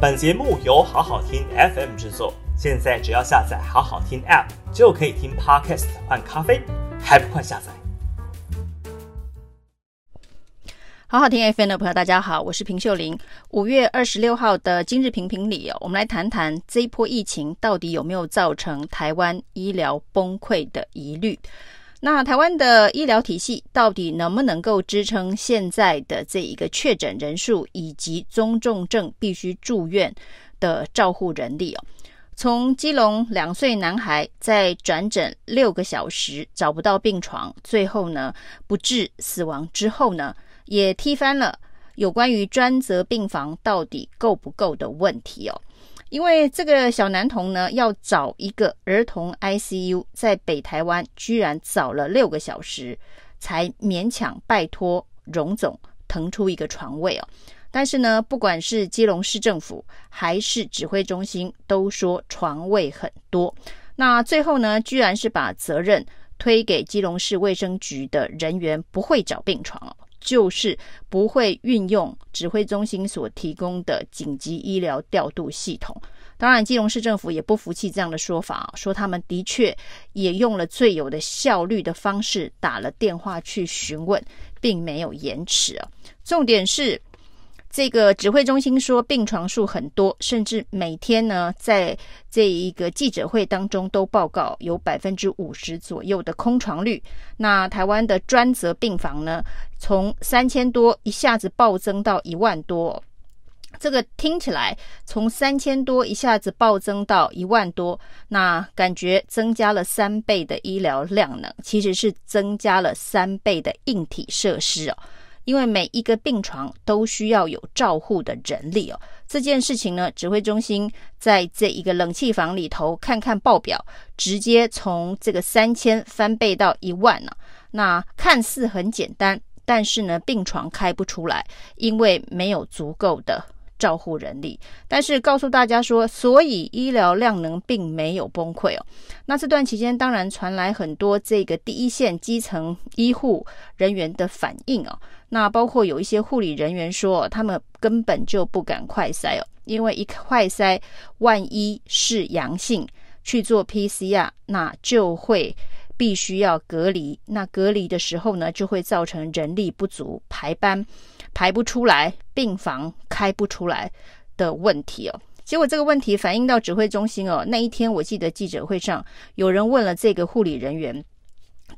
本节目由好好听 FM 制作，现在只要下载好好听 App 就可以听 Podcast 换咖啡，还不快下载？好好听 FM 的朋友，大家好，我是平秀玲。五月二十六号的今日评评里哦，我们来谈谈这一波疫情到底有没有造成台湾医疗崩溃的疑虑。那台湾的医疗体系到底能不能够支撑现在的这一个确诊人数以及中重症必须住院的照护人力哦？从基隆两岁男孩在转诊六个小时找不到病床，最后呢不治死亡之后呢，也踢翻了有关于专责病房到底够不够的问题哦。因为这个小男童呢，要找一个儿童 ICU，在北台湾居然找了六个小时，才勉强拜托荣总腾出一个床位哦。但是呢，不管是基隆市政府还是指挥中心，都说床位很多。那最后呢，居然是把责任推给基隆市卫生局的人员不会找病床哦。就是不会运用指挥中心所提供的紧急医疗调度系统。当然，基隆市政府也不服气这样的说法，说他们的确也用了最有的效率的方式打了电话去询问，并没有延迟。重点是。这个指挥中心说病床数很多，甚至每天呢，在这一个记者会当中都报告有百分之五十左右的空床率。那台湾的专责病房呢，从三千多一下子暴增到一万多，这个听起来从三千多一下子暴增到一万多，那感觉增加了三倍的医疗量能，其实是增加了三倍的硬体设施哦。因为每一个病床都需要有照护的人力哦，这件事情呢，指挥中心在这一个冷气房里头看看报表，直接从这个三千翻倍到一万呢。那看似很简单，但是呢，病床开不出来，因为没有足够的。照护人力，但是告诉大家说，所以医疗量能并没有崩溃哦。那这段期间，当然传来很多这个第一线基层医护人员的反应哦。那包括有一些护理人员说，他们根本就不敢快筛哦，因为一快筛，万一是阳性去做 PCR，那就会必须要隔离。那隔离的时候呢，就会造成人力不足，排班。排不出来，病房开不出来的问题哦。结果这个问题反映到指挥中心哦。那一天我记得记者会上有人问了这个护理人员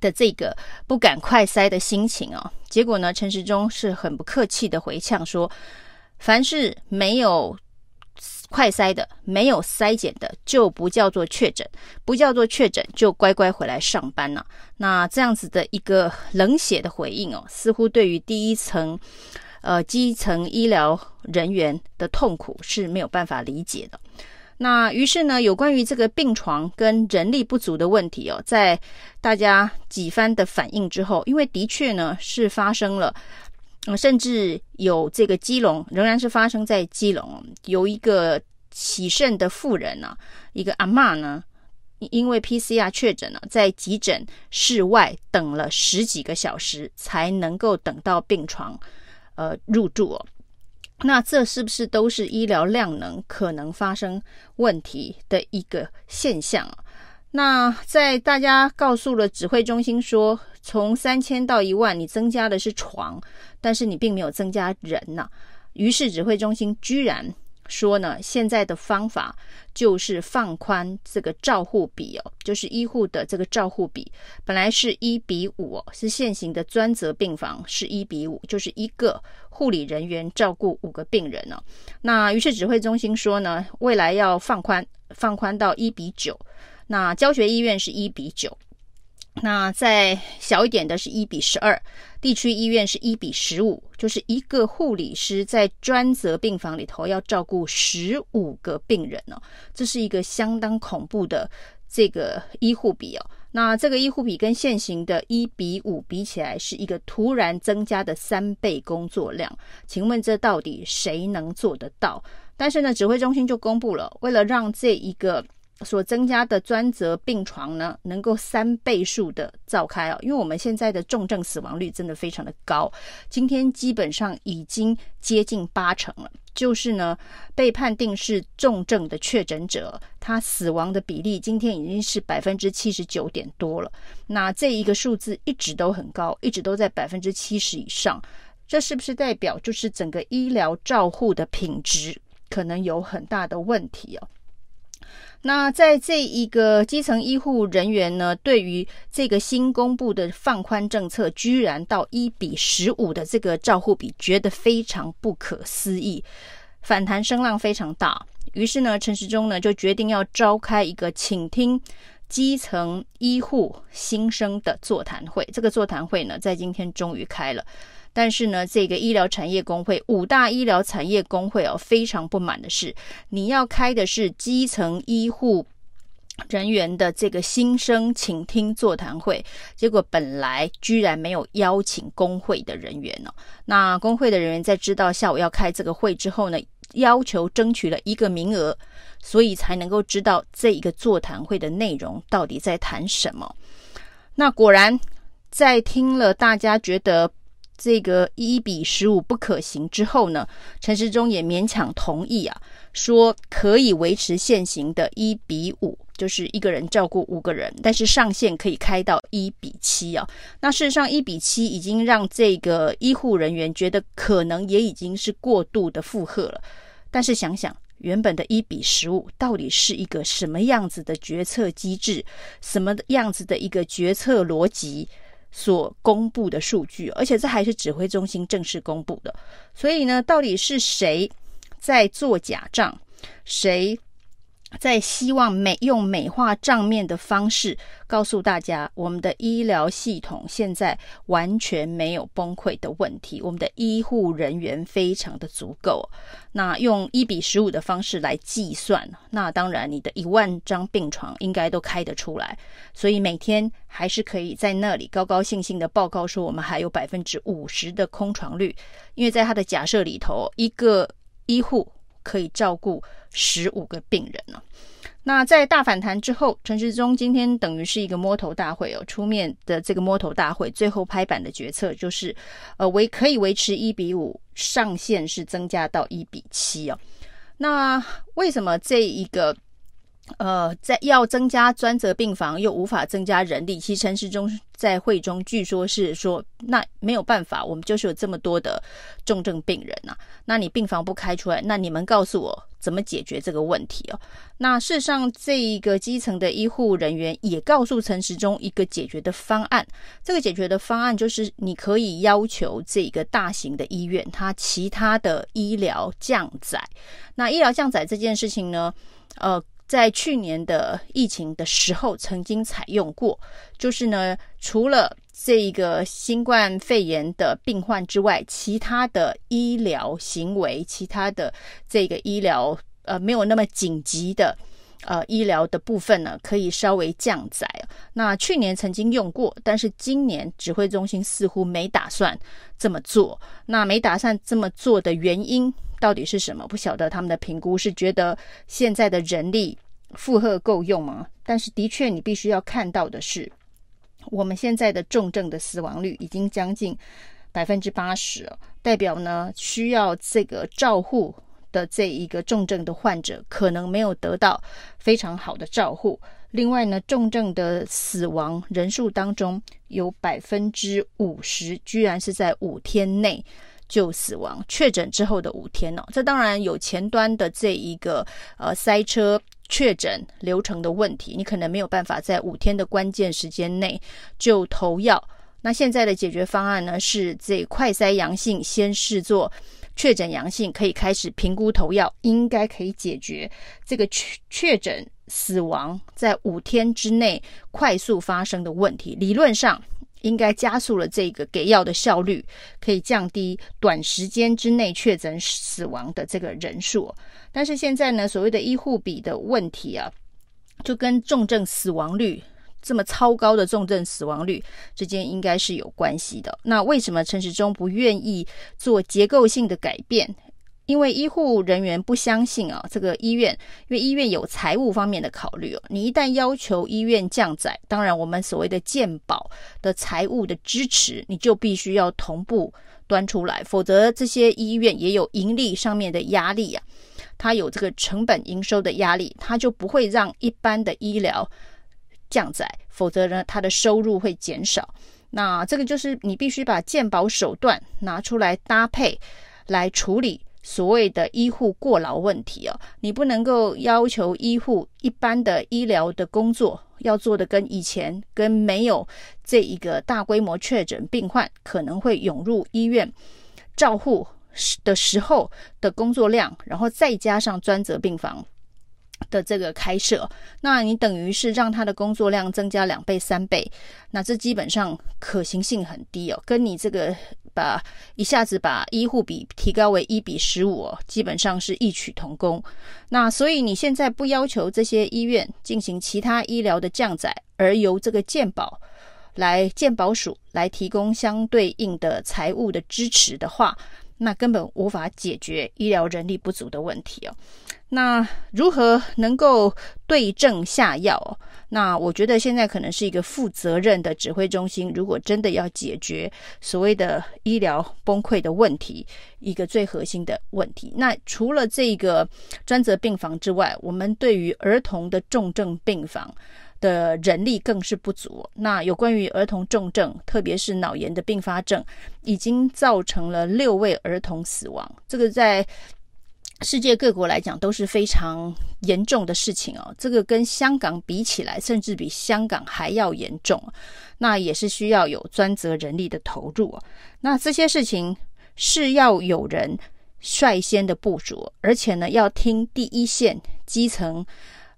的这个不敢快塞的心情哦。结果呢，陈时中是很不客气的回呛说：“凡是没有快筛的、没有筛检的，就不叫做确诊，不叫做确诊就乖乖回来上班了。”那这样子的一个冷血的回应哦，似乎对于第一层。呃，基层医疗人员的痛苦是没有办法理解的。那于是呢，有关于这个病床跟人力不足的问题哦，在大家几番的反应之后，因为的确呢是发生了，呃，甚至有这个基隆仍然是发生在基隆，有一个喜盛的妇人啊，一个阿嬷呢，因为 PCR 确诊了，在急诊室外等了十几个小时，才能够等到病床。呃，入住哦，那这是不是都是医疗量能可能发生问题的一个现象啊？那在大家告诉了指挥中心说，从三千到一万，你增加的是床，但是你并没有增加人呐。于是指挥中心居然。说呢，现在的方法就是放宽这个照护比哦，就是医护的这个照护比，本来是一比五哦，是现行的专责病房是一比五，就是一个护理人员照顾五个病人哦。那于是指挥中心说呢，未来要放宽，放宽到一比九，那教学医院是一比九。那再小一点的是一比十二，地区医院是一比十五，就是一个护理师在专责病房里头要照顾十五个病人哦，这是一个相当恐怖的这个医护比哦。那这个医护比跟现行的一比五比起来，是一个突然增加的三倍工作量。请问这到底谁能做得到？但是呢，指挥中心就公布了，为了让这一个。所增加的专责病床呢，能够三倍数的召开哦，因为我们现在的重症死亡率真的非常的高，今天基本上已经接近八成了，就是呢，被判定是重症的确诊者，他死亡的比例今天已经是百分之七十九点多了。那这一个数字一直都很高，一直都在百分之七十以上。这是不是代表就是整个医疗照护的品质可能有很大的问题哦？那在这一个基层医护人员呢，对于这个新公布的放宽政策，居然到一比十五的这个照护比，觉得非常不可思议，反弹声浪非常大。于是呢，陈时中呢就决定要召开一个请听基层医护心声的座谈会。这个座谈会呢，在今天终于开了。但是呢，这个医疗产业工会五大医疗产业工会哦，非常不满的是，你要开的是基层医护人员的这个新生请听座谈会，结果本来居然没有邀请工会的人员哦。那工会的人员在知道下午要开这个会之后呢，要求争取了一个名额，所以才能够知道这一个座谈会的内容到底在谈什么。那果然在听了大家觉得。这个一比十五不可行之后呢，陈时中也勉强同意啊，说可以维持现行的一比五，就是一个人照顾五个人，但是上限可以开到一比七啊。那事实上一比七已经让这个医护人员觉得可能也已经是过度的负荷了。但是想想原本的一比十五到底是一个什么样子的决策机制，什么样子的一个决策逻辑？所公布的数据，而且这还是指挥中心正式公布的，所以呢，到底是谁在做假账？谁？在希望美用美化账面的方式告诉大家，我们的医疗系统现在完全没有崩溃的问题，我们的医护人员非常的足够。那用一比十五的方式来计算，那当然你的一万张病床应该都开得出来，所以每天还是可以在那里高高兴兴的报告说我们还有百分之五十的空床率，因为在他的假设里头，一个医护。可以照顾十五个病人呢。那在大反弹之后，陈时中今天等于是一个摸头大会哦，出面的这个摸头大会，最后拍板的决策就是，呃，维可以维持一比五，上限是增加到一比七哦。那为什么这一个？呃，在要增加专责病房又无法增加人力，其实陈时中在会中据说是说，那没有办法，我们就是有这么多的重症病人呐、那你病房不开出来，那你们告诉我怎么解决这个问题哦？那事实上，这一个基层的医护人员也告诉陈时中一个解决的方案，这个解决的方案就是你可以要求这个大型的医院，它其他的医疗降载。那医疗降载这件事情呢，呃。在去年的疫情的时候，曾经采用过，就是呢，除了这个新冠肺炎的病患之外，其他的医疗行为，其他的这个医疗呃没有那么紧急的呃医疗的部分呢，可以稍微降载。那去年曾经用过，但是今年指挥中心似乎没打算这么做。那没打算这么做的原因，到底是什么？不晓得他们的评估是觉得现在的人力负荷够用吗？但是的确，你必须要看到的是，我们现在的重症的死亡率已经将近百分之八十了，代表呢需要这个照护的这一个重症的患者可能没有得到非常好的照护。另外呢，重症的死亡人数当中有百分之五十居然是在五天内。就死亡确诊之后的五天哦，这当然有前端的这一个呃塞车确诊流程的问题，你可能没有办法在五天的关键时间内就投药。那现在的解决方案呢，是这快筛阳性先视作确诊阳性，可以开始评估投药，应该可以解决这个确确诊死亡在五天之内快速发生的问题。理论上。应该加速了这个给药的效率，可以降低短时间之内确诊死亡的这个人数。但是现在呢，所谓的医护比的问题啊，就跟重症死亡率这么超高的重症死亡率之间应该是有关系的。那为什么陈时中不愿意做结构性的改变？因为医护人员不相信啊，这个医院，因为医院有财务方面的考虑哦。你一旦要求医院降载，当然我们所谓的健保的财务的支持，你就必须要同步端出来，否则这些医院也有盈利上面的压力啊，它有这个成本营收的压力，它就不会让一般的医疗降载，否则呢，它的收入会减少。那这个就是你必须把健保手段拿出来搭配来处理所谓的医护过劳问题哦，你不能够要求医护一般的医疗的工作要做的跟以前跟没有这一个大规模确诊病患可能会涌入医院照护的时候的工作量，然后再加上专责病房。的这个开设，那你等于是让他的工作量增加两倍三倍，那这基本上可行性很低哦。跟你这个把一下子把医护比提高为一比十五哦，基本上是异曲同工。那所以你现在不要求这些医院进行其他医疗的降载，而由这个健保来健保署来提供相对应的财务的支持的话，那根本无法解决医疗人力不足的问题哦。那如何能够对症下药？那我觉得现在可能是一个负责任的指挥中心。如果真的要解决所谓的医疗崩溃的问题，一个最核心的问题，那除了这个专责病房之外，我们对于儿童的重症病房的人力更是不足。那有关于儿童重症，特别是脑炎的并发症，已经造成了六位儿童死亡。这个在世界各国来讲都是非常严重的事情哦，这个跟香港比起来，甚至比香港还要严重。那也是需要有专责人力的投入。那这些事情是要有人率先的部署，而且呢，要听第一线基层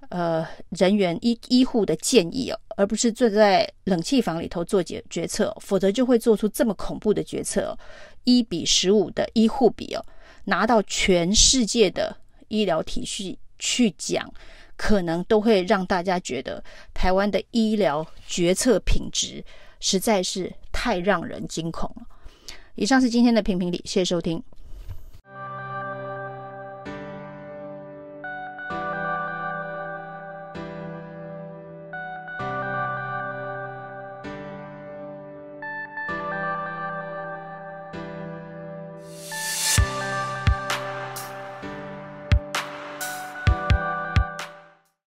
呃人员医医护的建议哦，而不是坐在冷气房里头做决决策，否则就会做出这么恐怖的决策。一比十五的医护比哦。拿到全世界的医疗体系去讲，可能都会让大家觉得台湾的医疗决策品质实在是太让人惊恐了。以上是今天的评评理，谢谢收听。